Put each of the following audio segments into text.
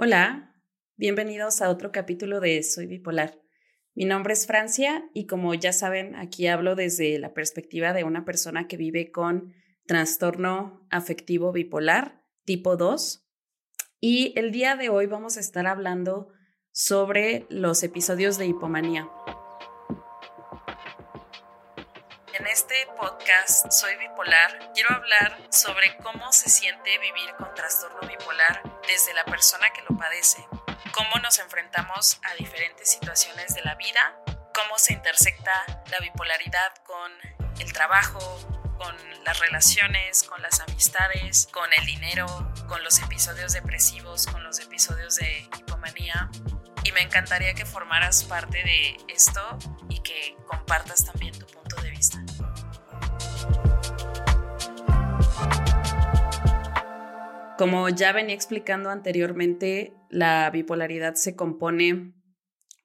Hola, bienvenidos a otro capítulo de Soy Bipolar. Mi nombre es Francia y como ya saben, aquí hablo desde la perspectiva de una persona que vive con trastorno afectivo bipolar tipo 2. Y el día de hoy vamos a estar hablando sobre los episodios de hipomanía. Este podcast Soy Bipolar quiero hablar sobre cómo se siente vivir con trastorno bipolar desde la persona que lo padece, cómo nos enfrentamos a diferentes situaciones de la vida, cómo se intersecta la bipolaridad con el trabajo, con las relaciones, con las amistades, con el dinero, con los episodios depresivos, con los episodios de hipomanía. Y me encantaría que formaras parte de esto y que compartas también tu punto Como ya venía explicando anteriormente, la bipolaridad se compone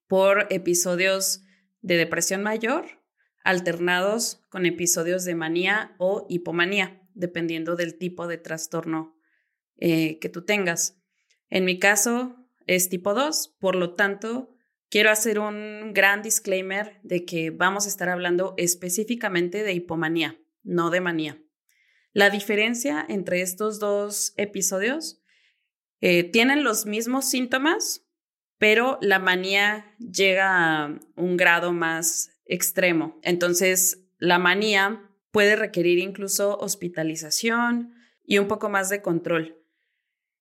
por episodios de depresión mayor alternados con episodios de manía o hipomanía, dependiendo del tipo de trastorno eh, que tú tengas. En mi caso es tipo 2, por lo tanto, quiero hacer un gran disclaimer de que vamos a estar hablando específicamente de hipomanía, no de manía. La diferencia entre estos dos episodios eh, tienen los mismos síntomas, pero la manía llega a un grado más extremo. Entonces, la manía puede requerir incluso hospitalización y un poco más de control.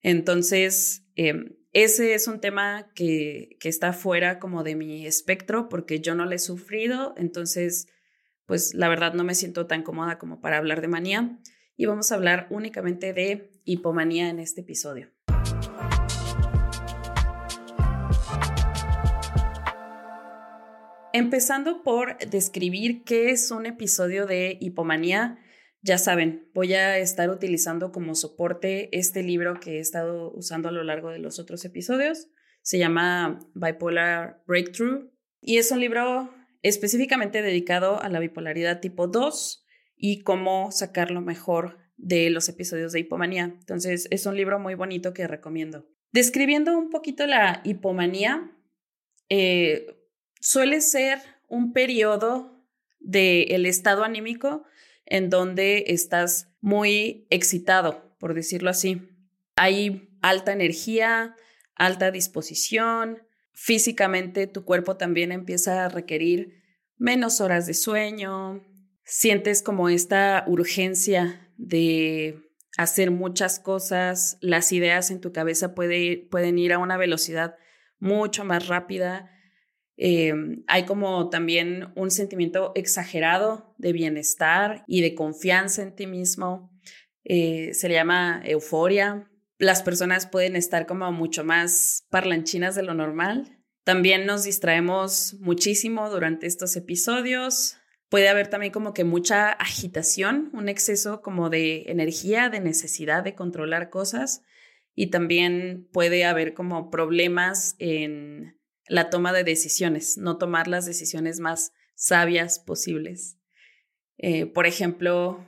Entonces, em, ese es un tema que, que está fuera como de mi espectro porque yo no lo he sufrido, entonces, pues la verdad no me siento tan cómoda como para hablar de manía y vamos a hablar únicamente de hipomanía en este episodio. Empezando por describir qué es un episodio de hipomanía. Ya saben, voy a estar utilizando como soporte este libro que he estado usando a lo largo de los otros episodios. Se llama Bipolar Breakthrough y es un libro específicamente dedicado a la bipolaridad tipo 2 y cómo sacar lo mejor de los episodios de hipomanía. Entonces, es un libro muy bonito que recomiendo. Describiendo un poquito la hipomanía, eh, suele ser un periodo del estado anímico en donde estás muy excitado, por decirlo así. Hay alta energía, alta disposición, físicamente tu cuerpo también empieza a requerir menos horas de sueño, sientes como esta urgencia de hacer muchas cosas, las ideas en tu cabeza pueden ir a una velocidad mucho más rápida. Em, hay como también un sentimiento exagerado de bienestar y de confianza en ti mismo. Eh, se le llama euforia. Las personas pueden estar como mucho más parlanchinas de lo normal. También nos distraemos muchísimo durante estos episodios. Puede haber también como que mucha agitación, un exceso como de energía, de necesidad de controlar cosas y también puede haber como problemas en la toma de decisiones, no tomar las decisiones más sabias posibles. Eh, por ejemplo,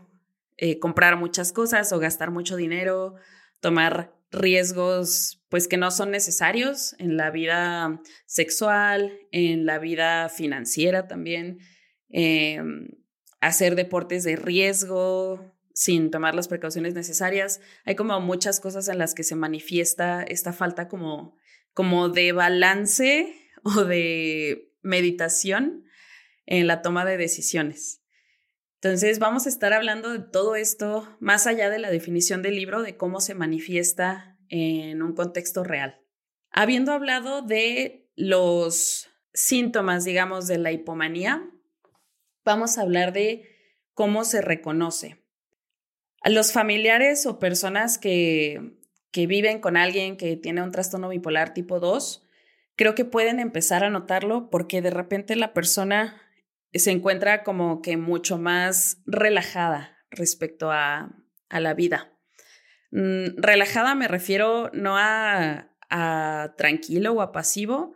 eh, comprar muchas cosas o gastar mucho dinero, tomar riesgos pues que no son necesarios en la vida sexual, en la vida financiera también Em, hacer deportes de riesgo sin tomar las precauciones necesarias. Hay como muchas cosas en las que se manifiesta esta falta como, como de balance o de meditación en la toma de decisiones. Entonces vamos a estar hablando de todo esto más allá de la definición del libro, de cómo se manifiesta en un contexto real. Habiendo hablado de los síntomas, digamos, de la hipomanía, vamos a hablar de cómo se reconoce. A los familiares o personas que, que viven con alguien que tiene un trastorno bipolar tipo 2, creo que pueden empezar a notarlo porque de repente la persona se encuentra como que mucho más relajada respecto a, a la vida. Mm, relajada me refiero no a, a tranquilo o a pasivo,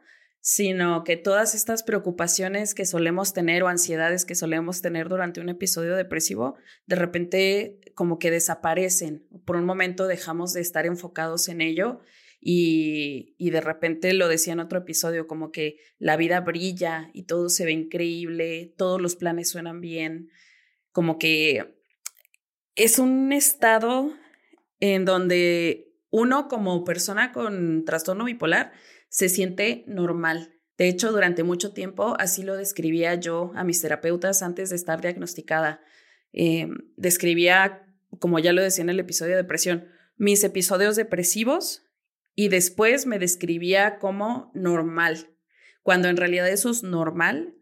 sino que todas estas preocupaciones que solemos tener o ansiedades que solemos tener durante un episodio depresivo, de repente como que desaparecen. Por un momento dejamos de estar enfocados en ello y, y de repente lo decía en otro episodio, como que la vida brilla y todo se ve increíble, todos los planes suenan bien, como que es un estado en donde uno como persona con trastorno bipolar se siente normal. De hecho, durante mucho tiempo así lo describía yo a mis terapeutas antes de estar diagnosticada. Eh, describía, como ya lo decía en el episodio de depresión, mis episodios depresivos y después me describía como normal, cuando en realidad esos normal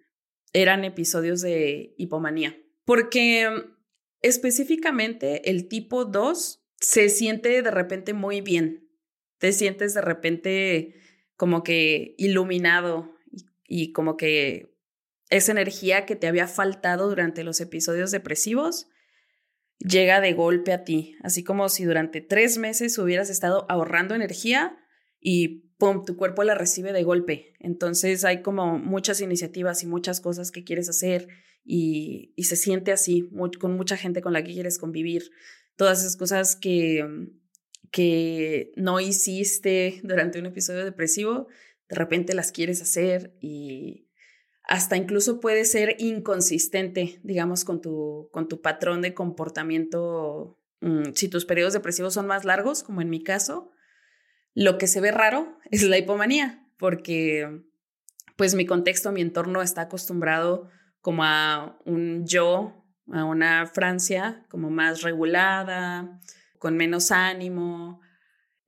eran episodios de hipomanía. Porque específicamente el tipo 2 se siente de repente muy bien. Te sientes de repente como que iluminado y, como que esa energía que te había faltado durante los episodios depresivos llega de golpe a ti, así como si durante tres meses hubieras estado ahorrando energía y tu cuerpo la recibe de golpe. Entonces hay como muchas iniciativas y muchas cosas que quieres hacer y, y se siente así, con mucha gente con la que quieres convivir. Todas esas cosas que, que no hiciste durante un episodio depresivo, de repente las quieres hacer y hasta incluso puede ser inconsistente, digamos, con tu, con tu patrón de comportamiento. Mm, si tus periodos depresivos son más largos, como en mi caso, lo que se ve raro es la hipomanía, porque pues mi contexto, mi entorno está acostumbrado como a un yo, a una Francia como más regulada, con menos ánimo.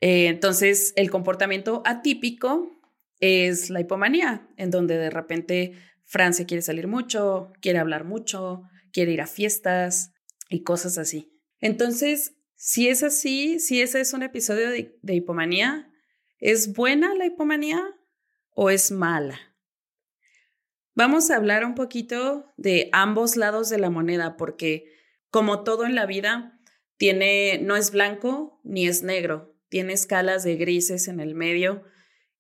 Eh, entonces, el comportamiento atípico es la hipomanía, en donde de repente Francia quiere salir mucho, quiere hablar mucho, quiere ir a fiestas y cosas así. Entonces, si es así, si ese es un episodio de, de hipomanía, ¿es buena la hipomanía o es mala? Vamos a hablar un poquito de ambos lados de la moneda, porque como todo en la vida, tiene, no es blanco ni es negro, tiene escalas de grises en el medio,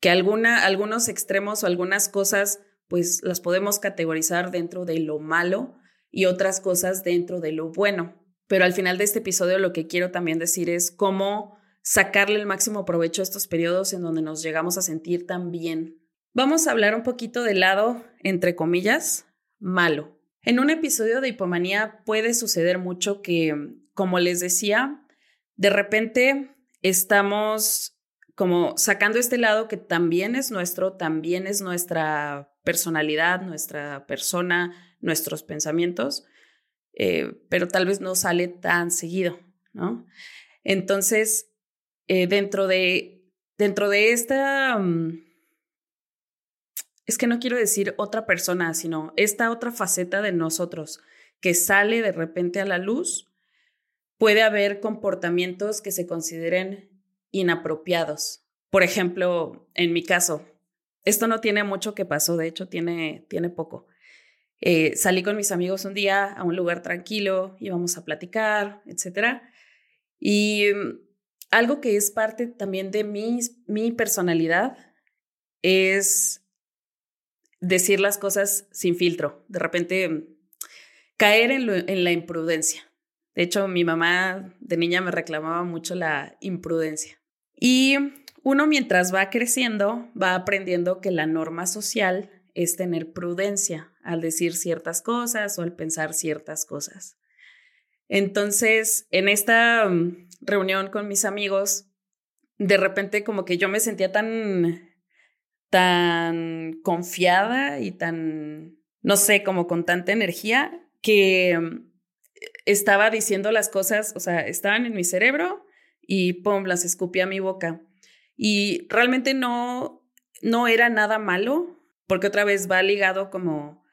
que alguna, algunos extremos o algunas cosas, pues las podemos categorizar dentro de lo malo y otras cosas dentro de lo bueno. Pero al final de este episodio lo que quiero también decir es cómo sacarle el máximo provecho a estos periodos en donde nos llegamos a sentir tan bien Vamos a hablar un poquito del lado, entre comillas, malo. En un episodio de hipomanía puede suceder mucho que, como les decía, de repente estamos como sacando este lado que también es nuestro, también es nuestra personalidad, nuestra persona, nuestros pensamientos, eh, pero tal vez no sale tan seguido, ¿no? Entonces, eh, dentro, de, dentro de esta... Mm, es que no quiero decir otra persona, sino esta otra faceta de nosotros que sale de repente a la luz, puede haber comportamientos que se consideren inapropiados. Por ejemplo, en mi caso, esto no tiene mucho que pasó, de hecho tiene, tiene poco. Eh, salí con mis amigos un día a un lugar tranquilo, íbamos a platicar, etc. Y mm, algo que es parte también de mi, mi personalidad es decir las cosas sin filtro, de repente caer en, la imprudencia. De hecho, mi mamá de niña me reclamaba mucho la imprudencia. Y uno mientras va creciendo, va aprendiendo que la norma social es tener prudencia al decir ciertas cosas o al pensar ciertas cosas. Entonces, en esta mm, reunión con mis amigos, de repente como que yo me sentía tan tan confiada y tan, no sé, como con tanta energía que mm, estaba diciendo las cosas, o sea, estaban en mi cerebro y pum, las escupí a mi boca. Y realmente no, no era nada malo, porque otra vez va ligado como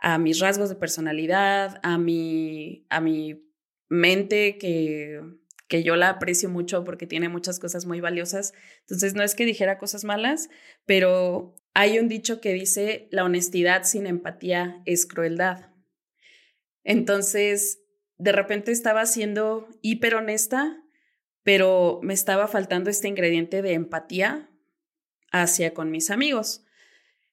a mis rasgos de personalidad, a mi, a mi mente que que yo la aprecio mucho porque tiene muchas cosas muy valiosas. Entonces, no es que dijera cosas malas, pero hay un dicho que dice, la honestidad sin empatía es crueldad. Entonces, de repente estaba siendo hiper honesta, pero me estaba faltando este ingrediente de empatía hacia con mis amigos.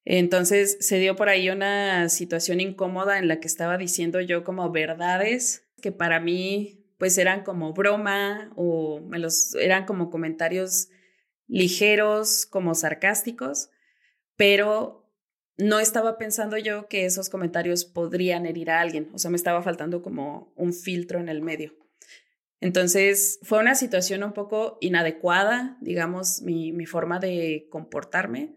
Entonces se dio por ahí una situación incómoda en la que estaba diciendo yo como verdades que para mí pues eran como broma o me los, eran como comentarios ligeros como sarcásticos, pero no estaba pensando yo que esos comentarios podrían herir a alguien, o sea, me estaba faltando como un filtro en el medio. Entonces, fue una situación un poco inadecuada, digamos, mi, mi forma de comportarme.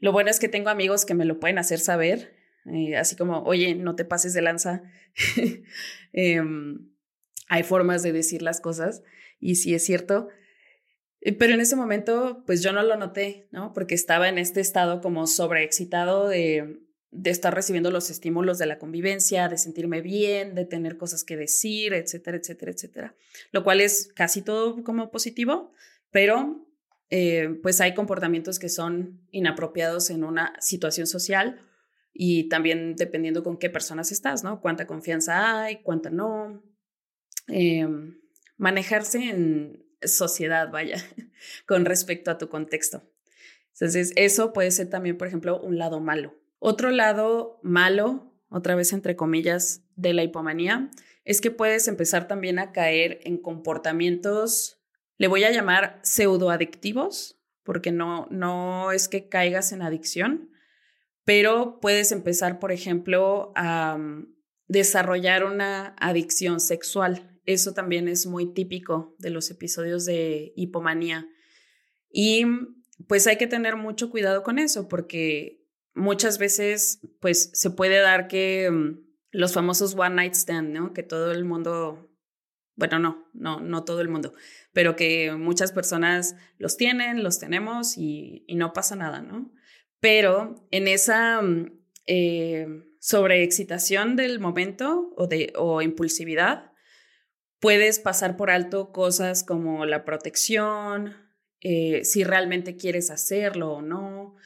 Lo bueno es que tengo amigos que me lo pueden hacer saber, eh, así como, oye, no te pases de lanza. Em, hay formas de decir las cosas y sí es cierto. Eh, pero en ese momento, pues yo no lo noté, ¿no? Porque estaba en este estado como sobreexcitado de, de estar recibiendo los estímulos de la convivencia, de sentirme bien, de tener cosas que decir, etcétera, etcétera, etcétera. Lo cual es casi todo como positivo, pero eh, pues hay comportamientos que son inapropiados en una situación social y también dependiendo con qué personas estás, ¿no? Cuánta confianza hay, cuánta no. Em, manejarse en sociedad, vaya, con respecto a tu contexto. Entonces, eso puede ser también, por ejemplo, un lado malo. Otro lado malo, otra vez entre comillas, de la hipomanía, es que puedes empezar también a caer en comportamientos, le voy a llamar pseudoadictivos, porque no, no es que caigas en adicción, pero puedes empezar, por ejemplo, a mm, desarrollar una adicción sexual. Eso también es muy típico de los episodios de hipomanía. Y pues hay que tener mucho cuidado con eso porque muchas veces pues se puede dar que mm, los famosos one night stand, ¿no? Que todo el mundo, bueno, no, no, no todo el mundo, pero que muchas personas los tienen, los tenemos y, y no pasa nada, ¿no? Pero en esa mm, eh, sobreexcitación del momento o, de, o impulsividad, puedes pasar por alto cosas como la protección, eh, si realmente quieres hacerlo o no,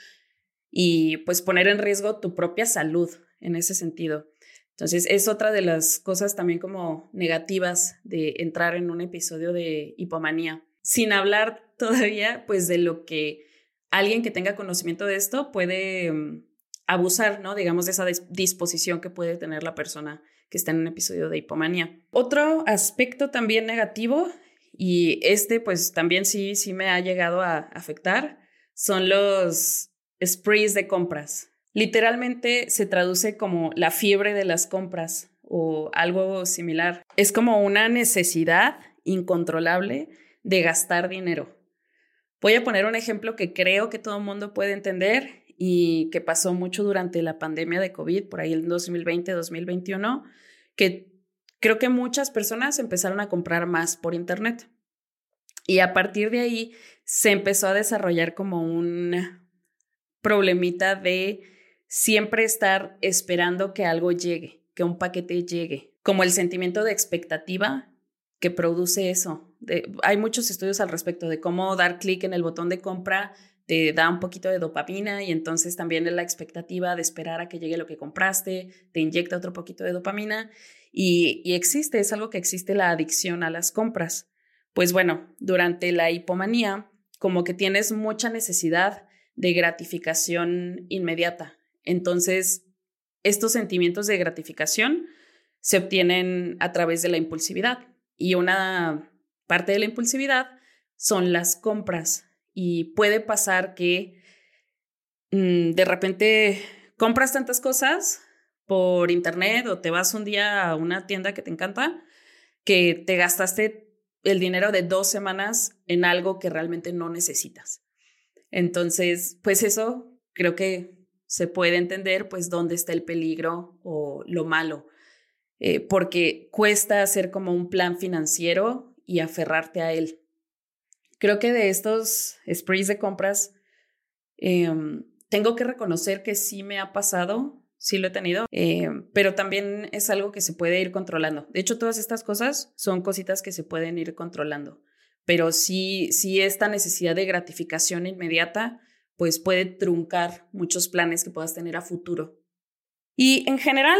y pues poner en riesgo tu propia salud en ese sentido. Entonces, es otra de las cosas también como negativas de entrar en un episodio de hipomanía, sin hablar todavía pues de lo que alguien que tenga conocimiento de esto puede mm, abusar, ¿no? Digamos, de esa disposición que puede tener la persona que está en un episodio de hipomanía. Otro aspecto también negativo, y este pues también sí, sí me ha llegado a afectar, son los sprees de compras. Literalmente se traduce como la fiebre de las compras o algo similar. Es como una necesidad incontrolable de gastar dinero. Voy a poner un ejemplo que creo que todo el mundo puede entender y que pasó mucho durante la pandemia de COVID, por ahí en 2020-2021, que creo que muchas personas empezaron a comprar más por Internet. Y a partir de ahí se empezó a desarrollar como un problemita de siempre estar esperando que algo llegue, que un paquete llegue, como el sentimiento de expectativa que produce eso. hay muchos estudios al respecto de cómo dar clic en el botón de compra te da un poquito de dopamina y entonces también la expectativa de esperar a que llegue lo que compraste, te inyecta otro poquito de dopamina y, y existe, es algo que existe la adicción a las compras. Pues bueno, durante la hipomanía, como que tienes mucha necesidad de gratificación inmediata. Entonces, estos sentimientos de gratificación se obtienen a través de la impulsividad. Y una parte de la impulsividad son las compras. Y puede pasar que mm, de repente compras tantas cosas por internet o te vas un día a una tienda que te encanta que te gastaste el dinero de dos semanas en algo que realmente no necesitas. Entonces, pues eso creo que se puede entender, pues, dónde está el peligro o lo malo. Eh, porque cuesta hacer como un plan financiero y aferrarte a él. Creo que de estos sprees de compras, em, tengo que reconocer que sí me ha pasado, sí lo he tenido, em, pero también es algo que se puede ir controlando. De hecho, todas estas cosas son cositas que se pueden ir controlando, pero sí, sí esta necesidad de gratificación inmediata, pues puede truncar muchos planes que puedas tener a futuro. Y en general,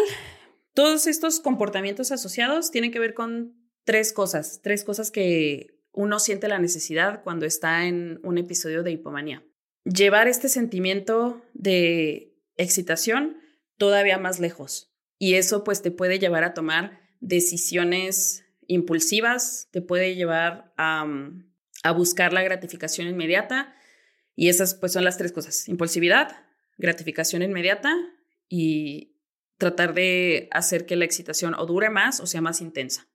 todos estos comportamientos asociados tienen que ver con tres cosas, tres cosas que uno siente la necesidad cuando está en un episodio de hipomanía. Llevar este sentimiento de excitación todavía más lejos. Y eso pues te puede llevar a tomar decisiones impulsivas, te puede llevar a, a buscar la gratificación inmediata. Y esas pues son las tres cosas, impulsividad, gratificación inmediata y tratar de hacer que la excitación o dure más o sea más intensa.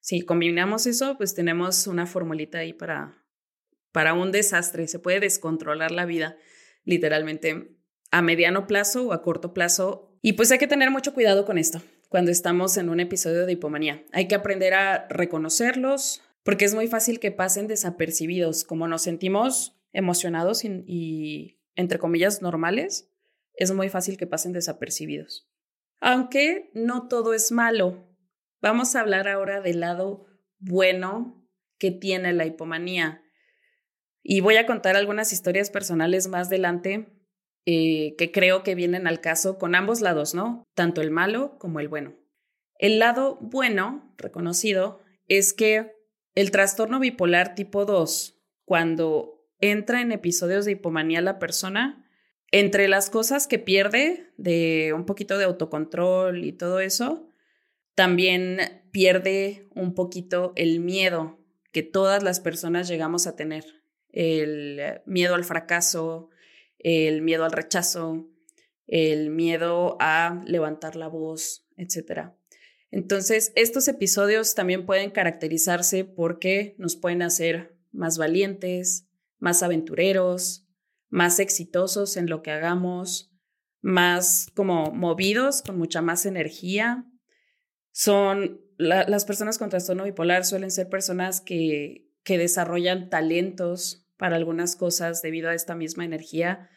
Si combinamos eso, pues tenemos una formulita ahí para, para un desastre. Se puede descontrolar la vida literalmente a mediano plazo o a corto plazo. Y pues hay que tener mucho cuidado con esto cuando estamos en un episodio de hipomanía. Hay que aprender a reconocerlos porque es muy fácil que pasen desapercibidos. Como nos sentimos emocionados y, entre comillas, normales, es muy fácil que pasen desapercibidos. Aunque no todo es malo. Vamos a hablar ahora del lado bueno que tiene la hipomanía. Y voy a contar algunas historias personales más adelante eh, que creo que vienen al caso con ambos lados, ¿no? Tanto el malo como el bueno. El lado bueno, reconocido, es que el trastorno bipolar tipo 2, cuando entra en episodios de hipomanía la persona, entre las cosas que pierde de un poquito de autocontrol y todo eso, también pierde un poquito el miedo que todas las personas llegamos a tener. El miedo al fracaso, el miedo al rechazo, el miedo a levantar la voz, etc. Entonces, estos episodios también pueden caracterizarse porque nos pueden hacer más valientes, más aventureros, más exitosos en lo que hagamos, más como movidos, con mucha más energía. Son las personas con trastorno bipolar suelen ser personas que, que desarrollan talentos para algunas cosas debido a esta misma energía.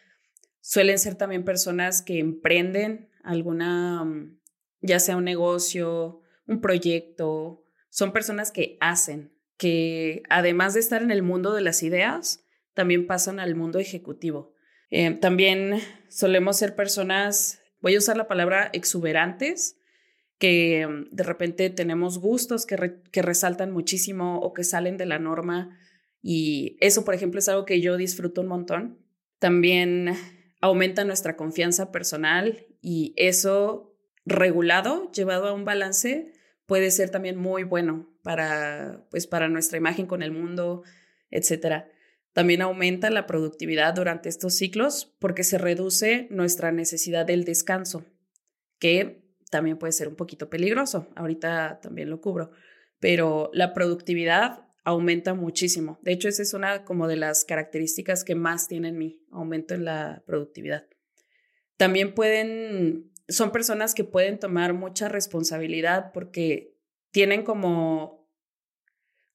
Suelen ser también personas que emprenden alguna, mm, ya sea un negocio, un proyecto. Son personas que hacen, que además de estar en el mundo de las ideas, también pasan al mundo ejecutivo. Eh, también solemos ser personas, voy a usar la palabra exuberantes, que mm, de repente tenemos gustos que, que resaltan muchísimo o que salen de la norma y eso, por ejemplo, es algo que yo disfruto un montón. También aumenta nuestra confianza personal y eso regulado, llevado a un balance, puede ser también muy bueno para, pues, para nuestra imagen con el mundo, etc. También aumenta la productividad durante estos ciclos porque se reduce nuestra necesidad del descanso, que también puede ser un poquito peligroso. Ahorita también lo cubro, pero la productividad aumenta muchísimo. De hecho, esa es una como de las características que más tiene en mí, aumento en la productividad. También pueden, son personas que pueden tomar mucha responsabilidad porque tienen como,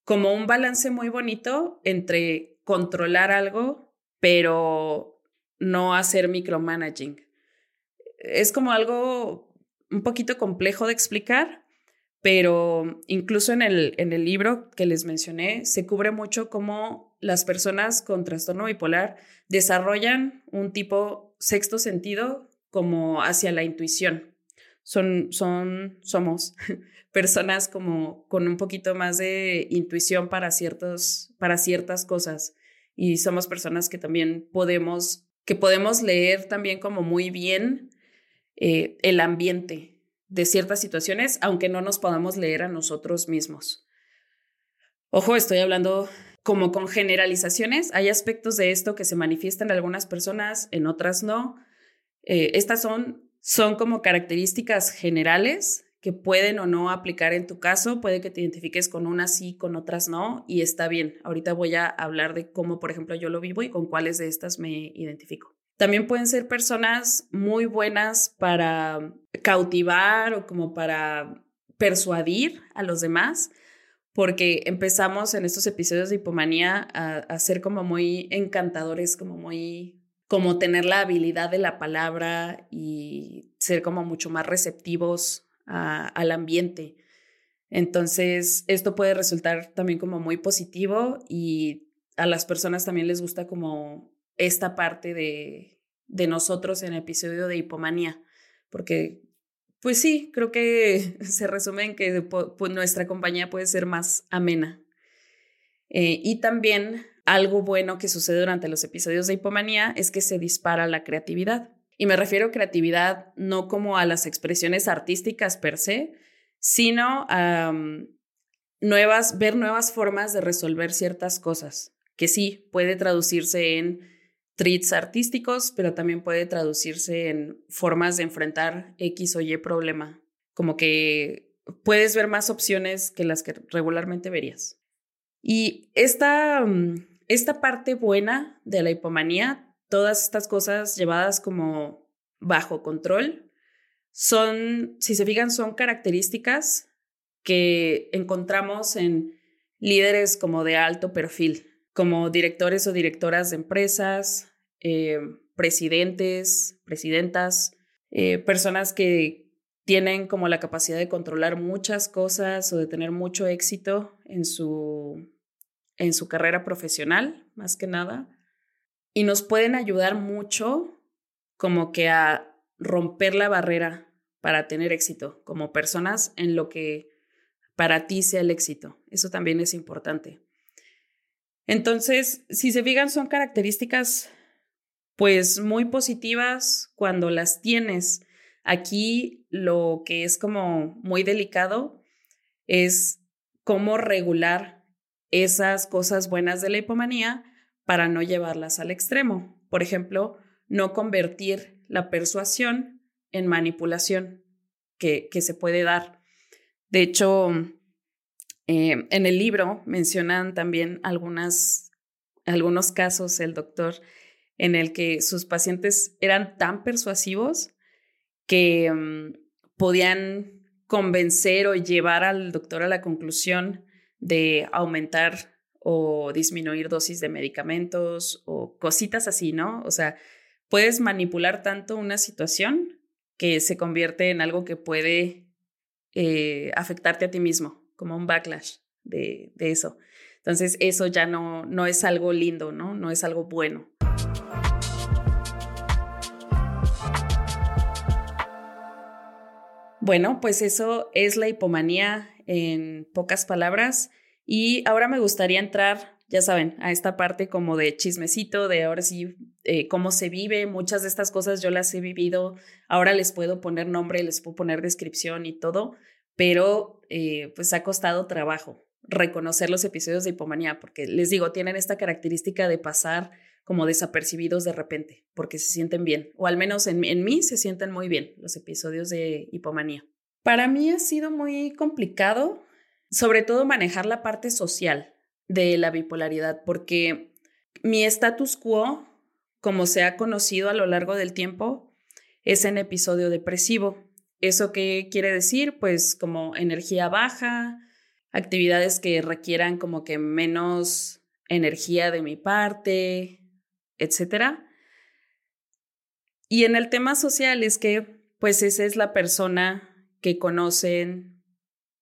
como un balance muy bonito entre controlar algo, pero no hacer micromanaging. Es como algo un poquito complejo de explicar, pero incluso en el, en el libro que les mencioné, se cubre mucho cómo las personas con trastorno bipolar desarrollan un tipo sexto sentido como hacia la intuición. Son, son, somos personas como con un poquito más de intuición para, ciertos, para ciertas cosas y somos personas que también podemos, que podemos leer también como muy bien eh, el ambiente, de ciertas situaciones, aunque no nos podamos leer a nosotros mismos. Ojo, estoy hablando como con generalizaciones. Hay aspectos de esto que se manifiestan en algunas personas, en otras no. Eh, estas son, son como características generales que pueden o no aplicar en tu caso. Puede que te identifiques con unas sí, con otras no, y está bien. Ahorita voy a hablar de cómo, por ejemplo, yo lo vivo y con cuáles de estas me identifico. También pueden ser personas muy buenas para cautivar o como para persuadir a los demás, porque empezamos en estos episodios de hipomanía a, ser como muy encantadores, como muy, como tener la habilidad de la palabra y ser como mucho más receptivos al ambiente. Entonces, esto puede resultar también como muy positivo y a las personas también les gusta como esta parte de, de nosotros en el episodio de hipomanía, porque pues sí, creo que se resume en que pues, nuestra compañía puede ser más amena. Eh, y también algo bueno que sucede durante los episodios de hipomanía es que se dispara la creatividad. Y me refiero a creatividad no como a las expresiones artísticas per se, sino a mm, nuevas, ver nuevas formas de resolver ciertas cosas. que sí, puede traducirse en treats artísticos, pero también puede traducirse en formas de enfrentar X o Y problema. Como que puedes ver más opciones que las que regularmente verías. Y esta, mm, esta parte buena de la hipomanía, todas estas cosas llevadas como bajo control, son, si se fijan, son características que encontramos en líderes como de alto perfil, como directores o directoras de empresas, eh, presidentes, presidentas, eh, personas que tienen como la capacidad de controlar muchas cosas o de tener mucho éxito en su, en su carrera profesional, más que nada. Y nos pueden ayudar mucho como que a romper la barrera para tener éxito como personas en lo que para ti sea el éxito. Eso también es importante. Entonces, si se fijan, son características pues muy positivas cuando las tienes. Aquí lo que es como muy delicado es cómo regular esas cosas buenas de la hipomanía para no llevarlas al extremo. Por ejemplo, no convertir la persuasión en manipulación que, que se puede dar. De hecho, eh, en el libro mencionan también algunas, algunos casos, el doctor, en el que sus pacientes eran tan persuasivos que mm, podían convencer o llevar al doctor a la conclusión de aumentar o disminuir dosis de medicamentos o cositas así, ¿no? O sea, puedes manipular tanto una situación que se convierte en algo que puede eh, afectarte a ti mismo, como un backlash de, eso. Entonces, eso ya no, no es algo lindo, ¿no? No es algo bueno. Bueno, pues eso es la hipomanía en pocas palabras. Y ahora me gustaría entrar, ya saben, a esta parte como de chismecito, de ahora sí, eh, cómo se vive. Muchas de estas cosas yo las he vivido. Ahora les puedo poner nombre, les puedo poner descripción y todo, pero eh, pues ha costado trabajo reconocer los episodios de hipomanía, porque les digo, tienen esta característica de pasar como desapercibidos de repente, porque se sienten bien, o al menos en, en mí se sienten muy bien los episodios de hipomanía. Para mí ha sido muy complicado, sobre todo manejar la parte social de la bipolaridad, porque mi status quo, como se ha conocido a lo largo del tiempo, es en episodio depresivo. ¿Eso qué quiere decir? Pues como energía baja, actividades que requieran como que menos energía de mi parte, etcétera. Y en el tema social es que pues esa es la persona que conocen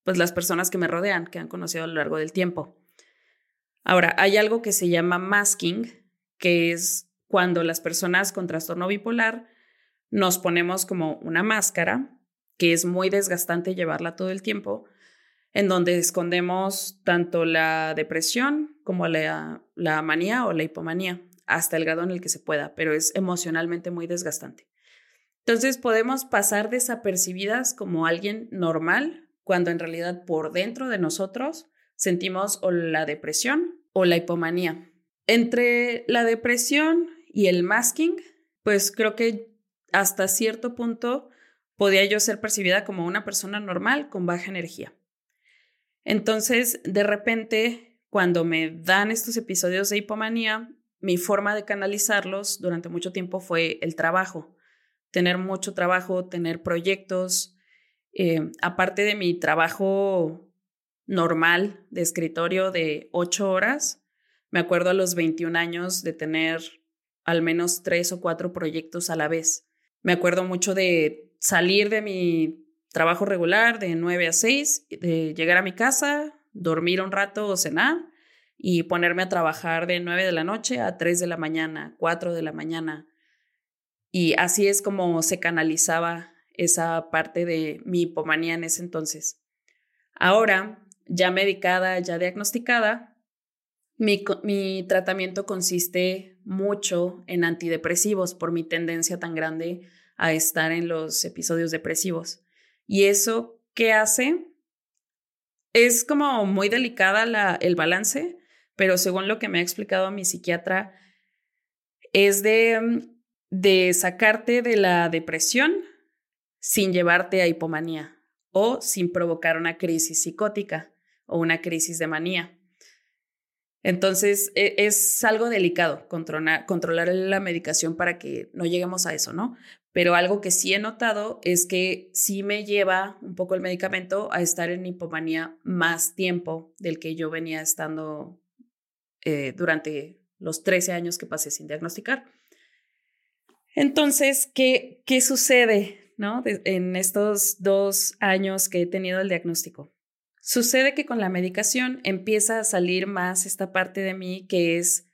pues las personas que me rodean, que han conocido a lo largo del tiempo. Ahora, hay algo que se llama masking, que es cuando las personas con trastorno bipolar nos ponemos como una máscara que es muy desgastante llevarla todo el tiempo, en donde escondemos tanto la depresión como la, la manía o la hipomanía, hasta el grado en el que se pueda, pero es emocionalmente muy desgastante. Entonces podemos pasar desapercibidas como alguien normal cuando en realidad por dentro de nosotros sentimos o la depresión o la hipomanía. Entre la depresión y el masking, pues creo que hasta cierto punto podía yo ser percibida como una persona normal con baja energía. Entonces, de repente, cuando me dan estos episodios de hipomanía, mi forma de canalizarlos durante mucho tiempo fue el trabajo, tener mucho trabajo, tener proyectos, eh, aparte de mi trabajo normal de escritorio de ocho horas, me acuerdo a los 21 años de tener al menos tres o cuatro proyectos a la vez. Me acuerdo mucho de salir de mi trabajo regular de 9 a 6, de llegar a mi casa, dormir un rato o cenar y ponerme a trabajar de 9 de la noche a 3 de la mañana, 4 de la mañana. Y así es como se canalizaba esa parte de mi hipomanía en ese entonces. Ahora, ya medicada, ya diagnosticada, mi, mi, tratamiento consiste mucho en antidepresivos por mi tendencia tan grande a estar en los episodios depresivos. Y eso, ¿qué hace? Es como muy delicada el balance, pero según lo que me ha explicado mi psiquiatra, es de, mm, de sacarte de la depresión sin llevarte a hipomanía o sin provocar una crisis psicótica o una crisis de manía. Entonces, e, es algo delicado controlar, controlar la medicación para que no lleguemos a eso, ¿no? Pero algo que sí he notado es que sí me lleva un poco el medicamento a estar en hipomanía más tiempo del que yo venía estando eh, durante los 13 años que pasé sin diagnosticar. Entonces, ¿qué, qué sucede ¿no? en estos dos años que he tenido el diagnóstico? Sucede que con la medicación empieza a salir más esta parte de mí que es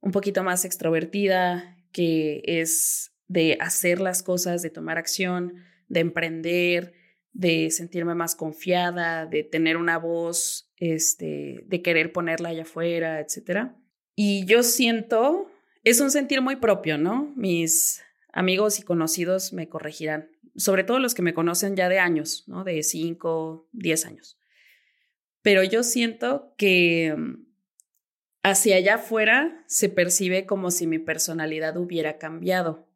un poquito más extrovertida, que es de hacer las cosas, de tomar acción, de emprender, de sentirme más confiada, de tener una voz, este, de querer ponerla allá afuera, etc. Y yo siento, es un sentir muy propio, ¿no? Mis amigos y conocidos me corregirán, sobre todo los que me conocen ya de años, ¿no? De 5, 10 años pero yo siento que mm, hacia allá afuera se percibe como si mi personalidad hubiera cambiado,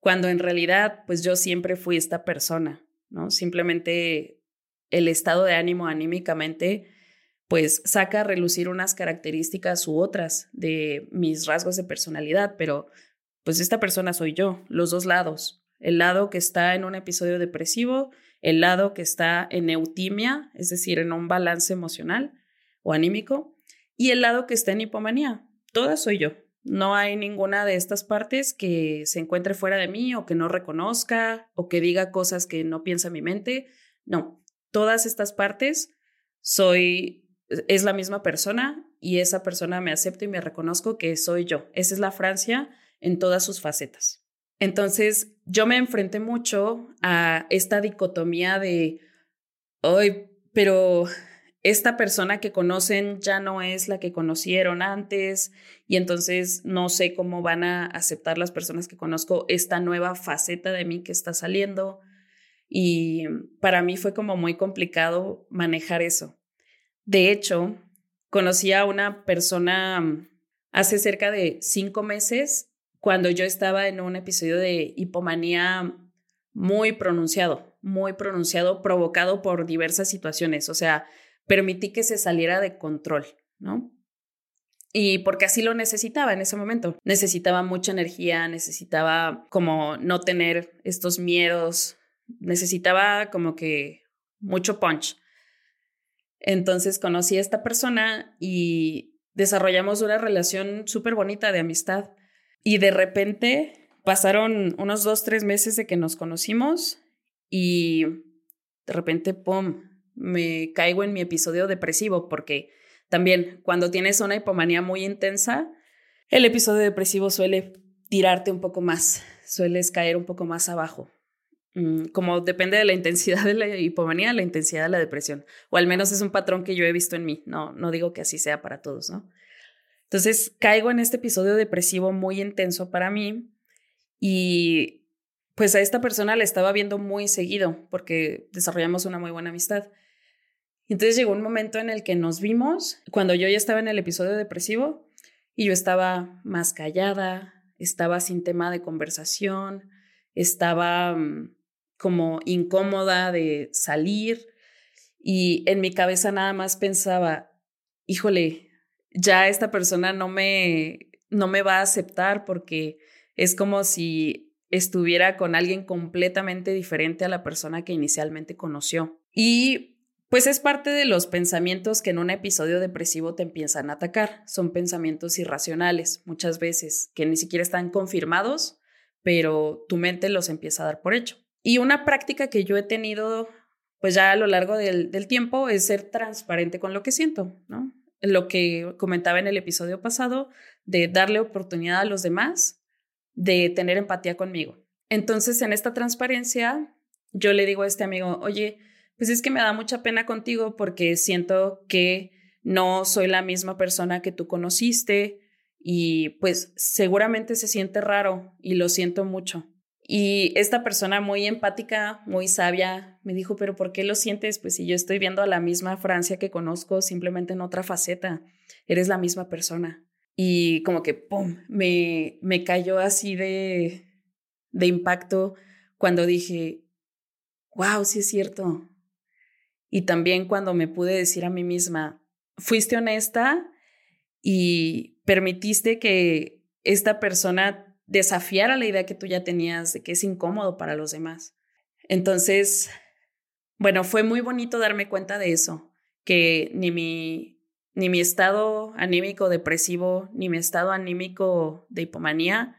cuando en realidad pues yo siempre fui esta persona, ¿no? Simplemente el estado de ánimo anímicamente pues saca a relucir unas características u otras de mis rasgos de personalidad, pero pues esta persona soy yo, los dos lados, el lado que está en un episodio depresivo el lado que está en eutimia, es decir, en un balance emocional o anímico, y el lado que está en hipomanía. Toda soy yo. No hay ninguna de estas partes que se encuentre fuera de mí o que no reconozca o que diga cosas que no piensa mi mente. No, todas estas partes soy, es la misma persona y esa persona me acepta y me reconozco que soy yo. Esa es la Francia en todas sus facetas. Entonces, yo me enfrenté mucho a esta dicotomía de, hoy, pero esta persona que conocen ya no es la que conocieron antes y entonces no sé cómo van a aceptar las personas que conozco esta nueva faceta de mí que está saliendo. Y para mí fue como muy complicado manejar eso. De hecho, conocí a una persona hace cerca de cinco meses cuando yo estaba en un episodio de hipomanía muy pronunciado, muy pronunciado, provocado por diversas situaciones. O sea, permití que se saliera de control, ¿no? Y porque así lo necesitaba en ese momento. Necesitaba mucha energía, necesitaba como no tener estos miedos, necesitaba como que mucho punch. Entonces conocí a esta persona y desarrollamos una relación súper bonita de amistad. Y de repente pasaron unos dos, tres meses de que nos conocimos y de repente, ¡pum!, me caigo en mi episodio depresivo porque también cuando tienes una hipomanía muy intensa, el episodio depresivo suele tirarte un poco más, sueles caer un poco más abajo. Mm, como depende de la intensidad de la hipomanía, la intensidad de la depresión. O al menos es un patrón que yo he visto en mí. No, no digo que así sea para todos, ¿no? Entonces caigo en este episodio depresivo muy intenso para mí y pues a esta persona la estaba viendo muy seguido porque desarrollamos una muy buena amistad. Entonces llegó un momento en el que nos vimos cuando yo ya estaba en el episodio depresivo y yo estaba más callada, estaba sin tema de conversación, estaba mm, como incómoda de salir y en mi cabeza nada más pensaba, híjole, ya esta persona no me, no me va a aceptar porque es como si estuviera con alguien completamente diferente a la persona que inicialmente conoció. Y pues es parte de los pensamientos que en un episodio depresivo te empiezan a atacar. Son pensamientos irracionales muchas veces que ni siquiera están confirmados, pero tu mente los empieza a dar por hecho. Y una práctica que yo he tenido pues ya a lo largo del, del tiempo es ser transparente con lo que siento, ¿no? lo que comentaba en el episodio pasado, de darle oportunidad a los demás, de tener empatía conmigo. Entonces, en esta transparencia, yo le digo a este amigo, oye, pues es que me da mucha pena contigo porque siento que no soy la misma persona que tú conociste y pues seguramente se siente raro y lo siento mucho. Y esta persona muy empática, muy sabia, me dijo, pero ¿por qué lo sientes? Pues si yo estoy viendo a la misma Francia que conozco, simplemente en otra faceta, eres la misma persona. Y como que, ¡pum!, me, me cayó así de, de impacto cuando dije, wow, sí es cierto. Y también cuando me pude decir a mí misma, fuiste honesta y permitiste que esta persona desafiar a la idea que tú ya tenías de que es incómodo para los demás. Entonces, bueno, fue muy bonito darme cuenta de eso, que ni mi, ni mi estado anímico depresivo, ni mi estado anímico de hipomanía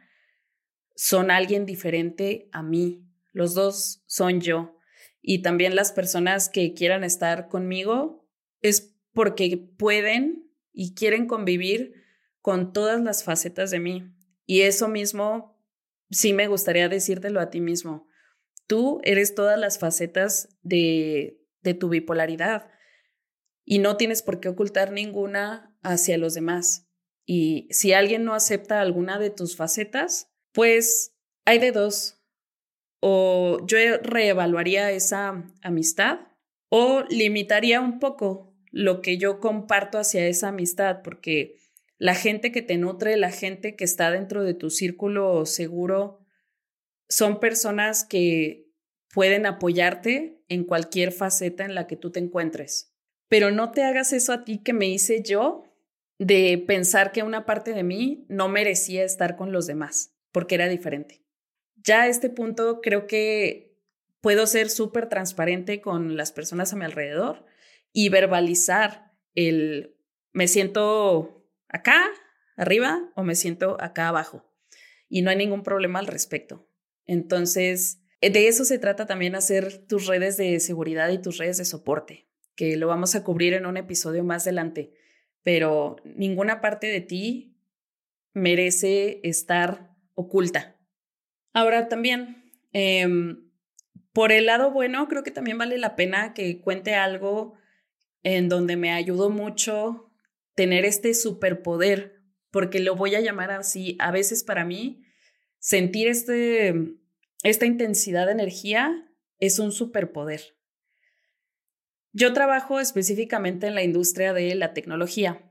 son alguien diferente a mí. Los dos son yo. Y también las personas que quieran estar conmigo es porque pueden y quieren convivir con todas las facetas de mí. Y eso mismo, sí me gustaría decírtelo a ti mismo. Tú eres todas las facetas de, de tu bipolaridad y no tienes por qué ocultar ninguna hacia los demás. Y si alguien no acepta alguna de tus facetas, pues hay de dos. O yo reevaluaría esa amistad o limitaría un poco lo que yo comparto hacia esa amistad, porque la gente que te nutre, la gente que está dentro de tu círculo seguro, son personas que pueden apoyarte en cualquier faceta en la que tú te encuentres. Pero no te hagas eso a ti que me hice yo de pensar que una parte de mí no merecía estar con los demás, porque era diferente. Ya a este punto creo que puedo ser súper transparente con las personas a mi alrededor y verbalizar el me siento acá arriba o me siento acá abajo. Y no hay ningún problema al respecto. Entonces, de eso se trata también hacer tus redes de seguridad y tus redes de soporte, que lo vamos a cubrir en un episodio más adelante. Pero ninguna parte de ti merece estar oculta. Ahora también, em, por el lado bueno, creo que también vale la pena que cuente algo en donde me ayudó mucho tener este superpoder, porque lo voy a llamar así, a veces para mí, sentir este, esta intensidad de energía es un superpoder. Yo trabajo específicamente en la industria de la tecnología.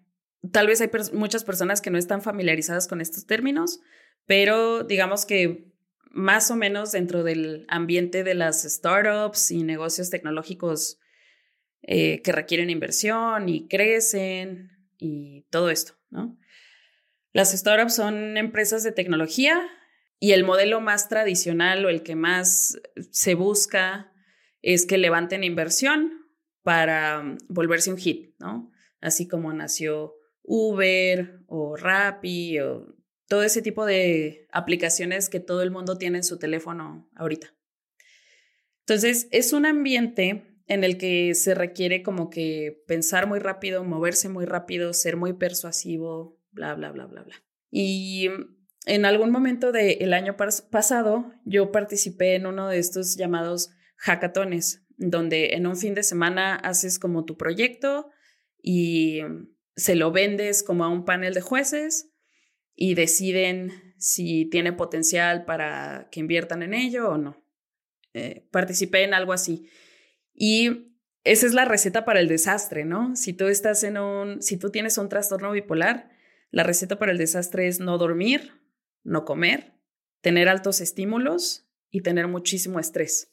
Tal vez hay muchas personas que no están familiarizadas con estos términos, pero digamos que más o menos dentro del ambiente de las startups y negocios tecnológicos eh, que requieren inversión y crecen, y todo esto. Las startups son empresas de tecnología y el modelo más tradicional o el que más se busca es que levanten inversión para mm, volverse un hit, ¿no? Así como nació Uber o Rappi o todo ese tipo de aplicaciones que todo el mundo tiene en su teléfono ahorita. Entonces, es un ambiente en el que se requiere como que pensar muy rápido, moverse muy rápido, ser muy persuasivo, bla, bla, bla, bla, bla. Y en algún momento del año pasado yo participé en uno de estos llamados hackatones, donde en un fin de semana haces como tu proyecto y se lo vendes como a un panel de jueces y deciden si tiene potencial para que inviertan en ello o no. Eh, participé en algo así. Y esa es la receta para el desastre, ¿no? Si tú estás en un, si tú tienes un trastorno bipolar, la receta para el desastre es no dormir, no comer, tener altos estímulos y tener muchísimo estrés.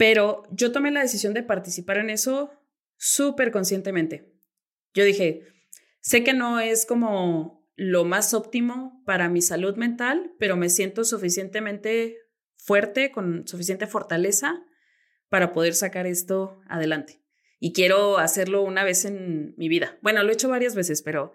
Pero yo tomé la decisión de participar en eso súper conscientemente. Yo dije, sé que no es como lo más óptimo para mi salud mental, pero me siento suficientemente fuerte, con suficiente fortaleza para poder sacar esto adelante. Y quiero hacerlo una vez en mi vida. Bueno, lo he hecho varias veces, pero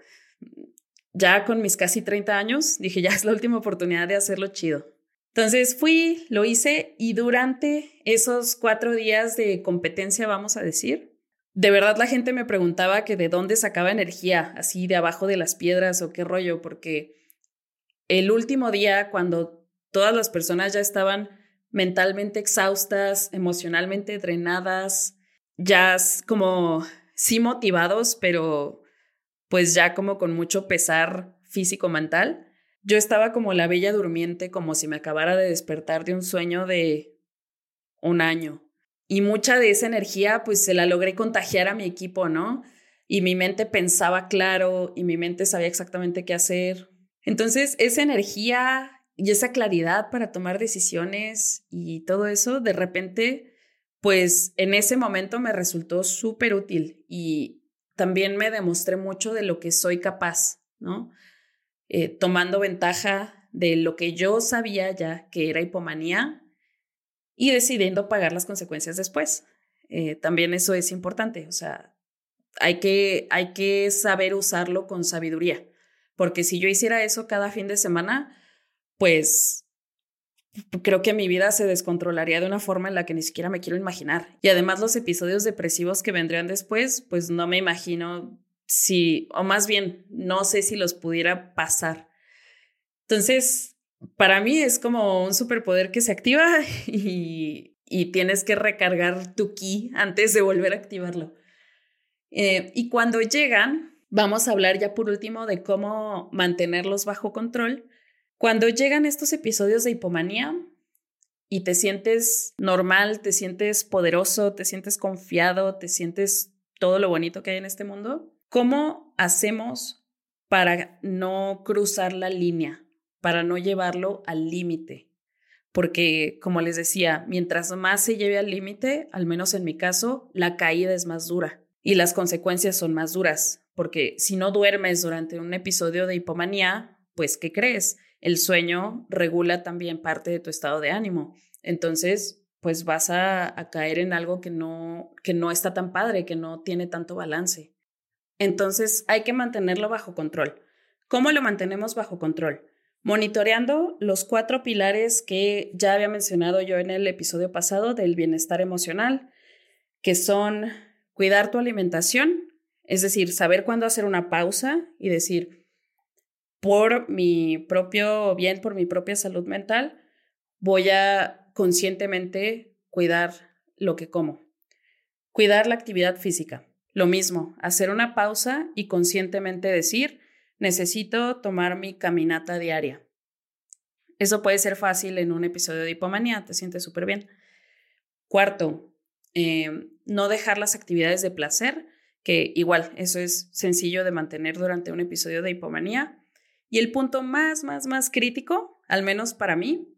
ya con mis casi 30 años dije, ya es la última oportunidad de hacerlo chido. Entonces fui, lo hice y durante esos cuatro días de competencia, vamos a decir, de verdad la gente me preguntaba que de dónde sacaba energía, así de abajo de las piedras o qué rollo, porque el último día, cuando todas las personas ya estaban mentalmente exhaustas, emocionalmente drenadas, ya como sí motivados, pero pues ya como con mucho pesar físico-mental. Yo estaba como la bella durmiente, como si me acabara de despertar de un sueño de un año. Y mucha de esa energía, pues se la logré contagiar a mi equipo, ¿no? Y mi mente pensaba claro y mi mente sabía exactamente qué hacer. Entonces, esa energía y esa claridad para tomar decisiones y todo eso, de repente, pues en ese momento me resultó súper útil y también me demostré mucho de lo que soy capaz, ¿no? Eh, tomando ventaja de lo que yo sabía ya que era hipomanía y decidiendo pagar las consecuencias después. Eh, también eso es importante, o sea, hay que, hay que saber usarlo con sabiduría, porque si yo hiciera eso cada fin de semana, pues creo que mi vida se descontrolaría de una forma en la que ni siquiera me quiero imaginar. Y además los episodios depresivos que vendrían después, pues no me imagino si, o más bien, no sé si los pudiera pasar. Entonces, para mí es como un superpoder que se activa y, y tienes que recargar tu ki antes de volver a activarlo. Eh, y cuando llegan, vamos a hablar ya por último de cómo mantenerlos bajo control. Cuando llegan estos episodios de hipomanía y te sientes normal, te sientes poderoso, te sientes confiado, te sientes todo lo bonito que hay en este mundo, ¿cómo hacemos para no cruzar la línea? para no llevarlo al límite. Porque, como les decía, mientras más se lleve al límite, al menos en mi caso, la caída es más dura y las consecuencias son más duras. Porque si no duermes durante un episodio de hipomanía, pues, ¿qué crees? El sueño regula también parte de tu estado de ánimo. Entonces, pues vas a, a, caer en algo que no, que no está tan padre, que no tiene tanto balance. Entonces, hay que mantenerlo bajo control. ¿Cómo lo mantenemos bajo control? monitoreando los cuatro pilares que ya había mencionado yo en el episodio pasado del bienestar emocional, que son cuidar tu alimentación, es decir, saber cuándo hacer una pausa y decir, por mi propio bien, por mi propia salud mental, voy a conscientemente cuidar lo que como. Cuidar la actividad física. Lo mismo, hacer una pausa y conscientemente decir, necesito tomar mi caminata diaria. Eso puede ser fácil en un episodio de hipomanía, te sientes súper bien. Cuarto, eh, no dejar las actividades de placer, que igual, eso es sencillo de mantener durante un episodio de hipomanía. Y el punto más, más, más crítico, al menos para mí,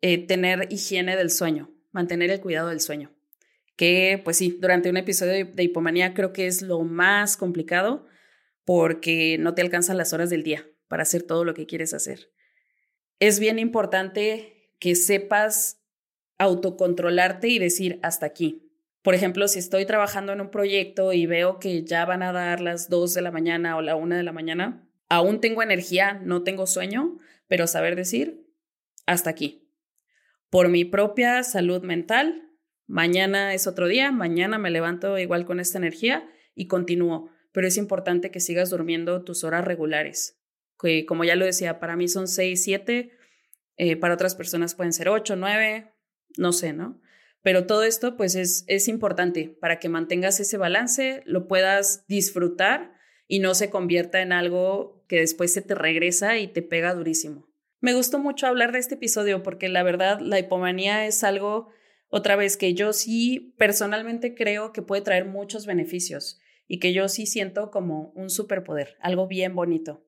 eh, tener higiene del sueño, mantener el cuidado del sueño. Que, pues sí, durante un episodio de hipomanía creo que es lo más complicado porque no te alcanzan las horas del día para hacer todo lo que quieres hacer. Es bien importante que sepas autocontrolarte y decir hasta aquí. Por ejemplo, si estoy trabajando en un proyecto y veo que ya van a dar las 2 de la mañana o la 1 de la mañana, aún tengo energía, no tengo sueño, pero saber decir hasta aquí. Por mi propia salud mental, mañana es otro día, mañana me levanto igual con esta energía y continúo pero es importante que sigas durmiendo tus horas regulares, que como ya lo decía, para mí son 6, 7, eh, para otras personas pueden ser 8, 9, no sé, ¿no? Pero todo esto pues es, es importante para que mantengas ese balance, lo puedas disfrutar y no se convierta en algo que después se te regresa y te pega durísimo. Me gustó mucho hablar de este episodio porque la verdad la hipomanía es algo, otra vez, que yo sí personalmente creo que puede traer muchos beneficios y que yo sí siento como un superpoder, algo bien bonito,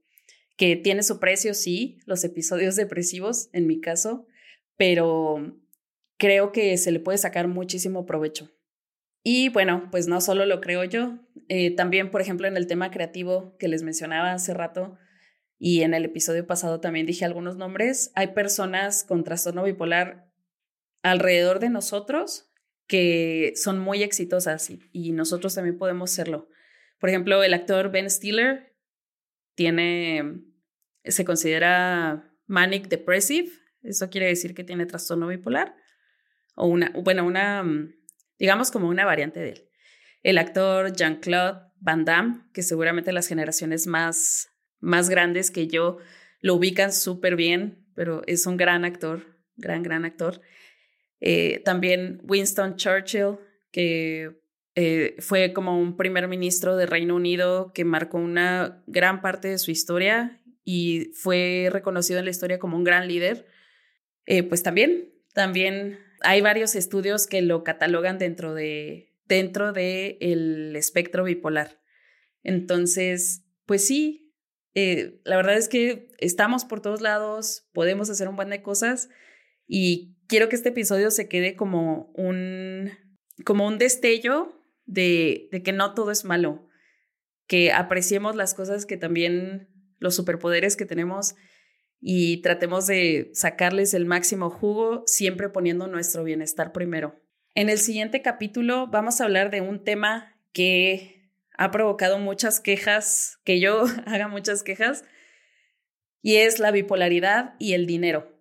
que tiene su precio, sí, los episodios depresivos, en mi caso, pero creo que se le puede sacar muchísimo provecho. Y bueno, pues no solo lo creo yo, eh, también, por ejemplo, en el tema creativo que les mencionaba hace rato y en el episodio pasado también dije algunos nombres, hay personas con trastorno bipolar alrededor de nosotros que son muy exitosas y, nosotros también podemos serlo. Por ejemplo, el actor Ben Stiller tiene, se considera manic depressive, eso quiere decir que tiene trastorno bipolar, o una, bueno, una, digamos como una variante de él. El actor Jean-Claude Van Damme, que seguramente las generaciones más, más grandes que yo lo ubican súper bien, pero es un gran actor, gran, gran actor. Eh, también Winston Churchill, que eh, fue como un primer ministro de Reino Unido que marcó una gran parte de su historia y fue reconocido en la historia como un gran líder, eh, pues también, también hay varios estudios que lo catalogan dentro de dentro del el espectro bipolar. Entonces, pues sí, eh, la verdad es que estamos por todos lados, podemos hacer un buen de cosas y quiero que este episodio se quede como un, como un destello de, de que no todo es malo, que apreciemos las cosas que también, los superpoderes que tenemos y tratemos de sacarles el máximo jugo, siempre poniendo nuestro bienestar primero. En el siguiente capítulo vamos a hablar de un tema que ha provocado muchas quejas, que yo haga muchas quejas, y es la bipolaridad y el dinero.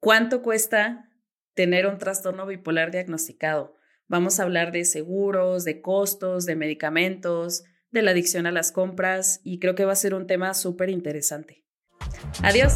¿Cuánto cuesta tener un trastorno bipolar diagnosticado? Vamos a hablar de seguros, de costos, de medicamentos, de la adicción a las compras y creo que va a ser un tema súper interesante. Adiós.